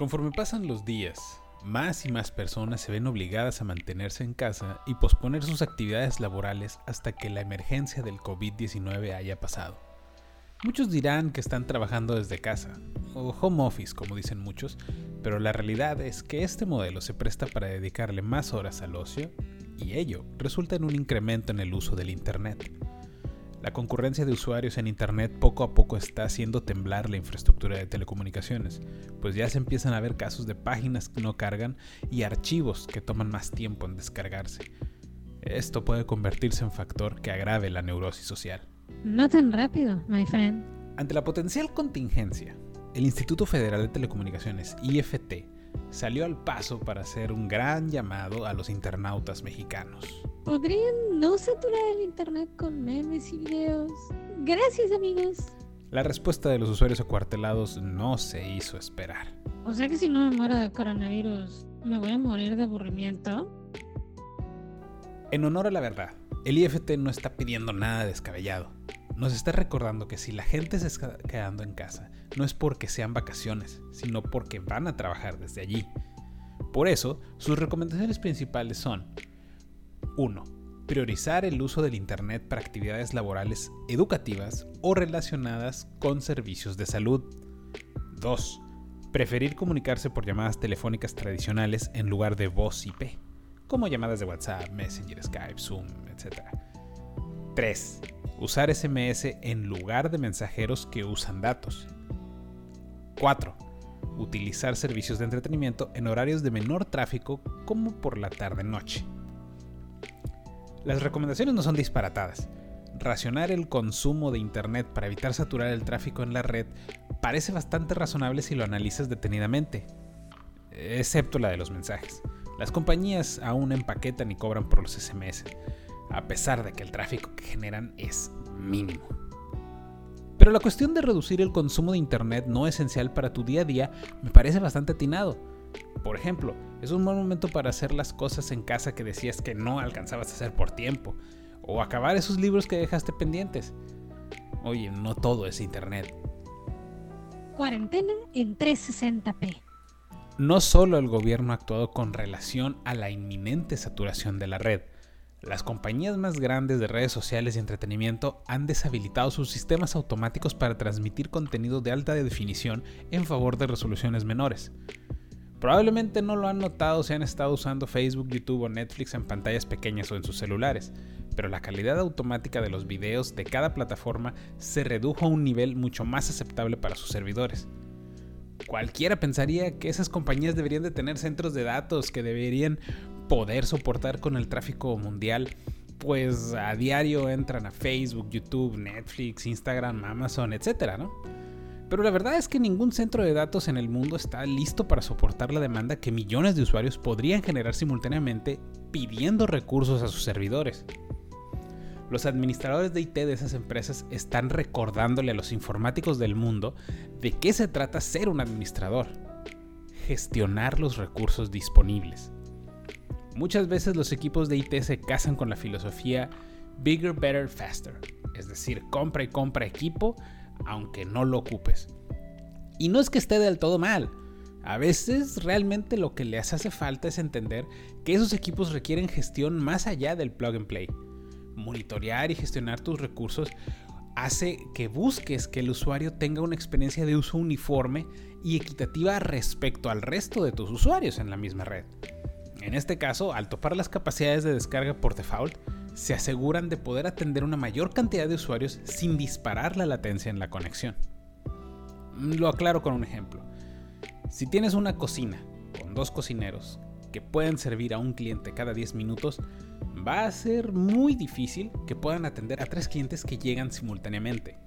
Conforme pasan los días, más y más personas se ven obligadas a mantenerse en casa y posponer sus actividades laborales hasta que la emergencia del COVID-19 haya pasado. Muchos dirán que están trabajando desde casa, o home office como dicen muchos, pero la realidad es que este modelo se presta para dedicarle más horas al ocio y ello resulta en un incremento en el uso del Internet. La concurrencia de usuarios en Internet poco a poco está haciendo temblar la infraestructura de telecomunicaciones, pues ya se empiezan a ver casos de páginas que no cargan y archivos que toman más tiempo en descargarse. Esto puede convertirse en factor que agrave la neurosis social. No tan rápido, my friend. Ante la potencial contingencia, el Instituto Federal de Telecomunicaciones, IFT, salió al paso para hacer un gran llamado a los internautas mexicanos. ¿Podrían no saturar el internet con memes y videos? Gracias amigos. La respuesta de los usuarios acuartelados no se hizo esperar. O sea que si no me muero de coronavirus, ¿me voy a morir de aburrimiento? En honor a la verdad, el IFT no está pidiendo nada descabellado. Nos está recordando que si la gente se está quedando en casa, no es porque sean vacaciones, sino porque van a trabajar desde allí. Por eso, sus recomendaciones principales son 1. Priorizar el uso del Internet para actividades laborales educativas o relacionadas con servicios de salud. 2. Preferir comunicarse por llamadas telefónicas tradicionales en lugar de voz IP, como llamadas de WhatsApp, Messenger, Skype, Zoom, etc. 3. Usar SMS en lugar de mensajeros que usan datos. 4. Utilizar servicios de entretenimiento en horarios de menor tráfico como por la tarde-noche. Las recomendaciones no son disparatadas. Racionar el consumo de Internet para evitar saturar el tráfico en la red parece bastante razonable si lo analizas detenidamente, excepto la de los mensajes. Las compañías aún empaquetan y cobran por los SMS, a pesar de que el tráfico que generan es mínimo. Pero la cuestión de reducir el consumo de Internet no esencial para tu día a día me parece bastante atinado. Por ejemplo, es un buen momento para hacer las cosas en casa que decías que no alcanzabas a hacer por tiempo, o acabar esos libros que dejaste pendientes. Oye, no todo es Internet. Cuarentena en 360p. No solo el gobierno ha actuado con relación a la inminente saturación de la red, las compañías más grandes de redes sociales y entretenimiento han deshabilitado sus sistemas automáticos para transmitir contenido de alta definición en favor de resoluciones menores. Probablemente no lo han notado si han estado usando Facebook, YouTube o Netflix en pantallas pequeñas o en sus celulares, pero la calidad automática de los videos de cada plataforma se redujo a un nivel mucho más aceptable para sus servidores. Cualquiera pensaría que esas compañías deberían de tener centros de datos que deberían poder soportar con el tráfico mundial, pues a diario entran a Facebook, YouTube, Netflix, Instagram, Amazon, etc. ¿no? Pero la verdad es que ningún centro de datos en el mundo está listo para soportar la demanda que millones de usuarios podrían generar simultáneamente pidiendo recursos a sus servidores. Los administradores de IT de esas empresas están recordándole a los informáticos del mundo de qué se trata ser un administrador. Gestionar los recursos disponibles. Muchas veces los equipos de IT se casan con la filosofía Bigger, Better, Faster, es decir, compra y compra equipo aunque no lo ocupes. Y no es que esté del todo mal. A veces realmente lo que les hace falta es entender que esos equipos requieren gestión más allá del plug and play. Monitorear y gestionar tus recursos hace que busques que el usuario tenga una experiencia de uso uniforme y equitativa respecto al resto de tus usuarios en la misma red. En este caso, al topar las capacidades de descarga por default, se aseguran de poder atender una mayor cantidad de usuarios sin disparar la latencia en la conexión. Lo aclaro con un ejemplo. Si tienes una cocina con dos cocineros que pueden servir a un cliente cada 10 minutos, va a ser muy difícil que puedan atender a tres clientes que llegan simultáneamente.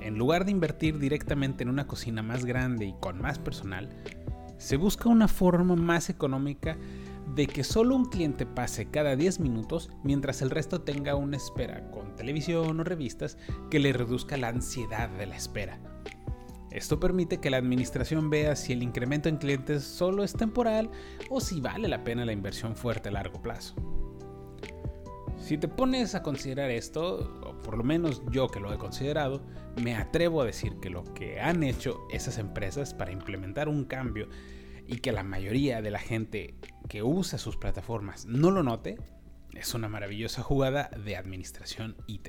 En lugar de invertir directamente en una cocina más grande y con más personal, se busca una forma más económica de que solo un cliente pase cada 10 minutos mientras el resto tenga una espera con televisión o revistas que le reduzca la ansiedad de la espera. Esto permite que la administración vea si el incremento en clientes solo es temporal o si vale la pena la inversión fuerte a largo plazo. Si te pones a considerar esto, o por lo menos yo que lo he considerado, me atrevo a decir que lo que han hecho esas empresas para implementar un cambio y que la mayoría de la gente que usa sus plataformas no lo note, es una maravillosa jugada de administración IT.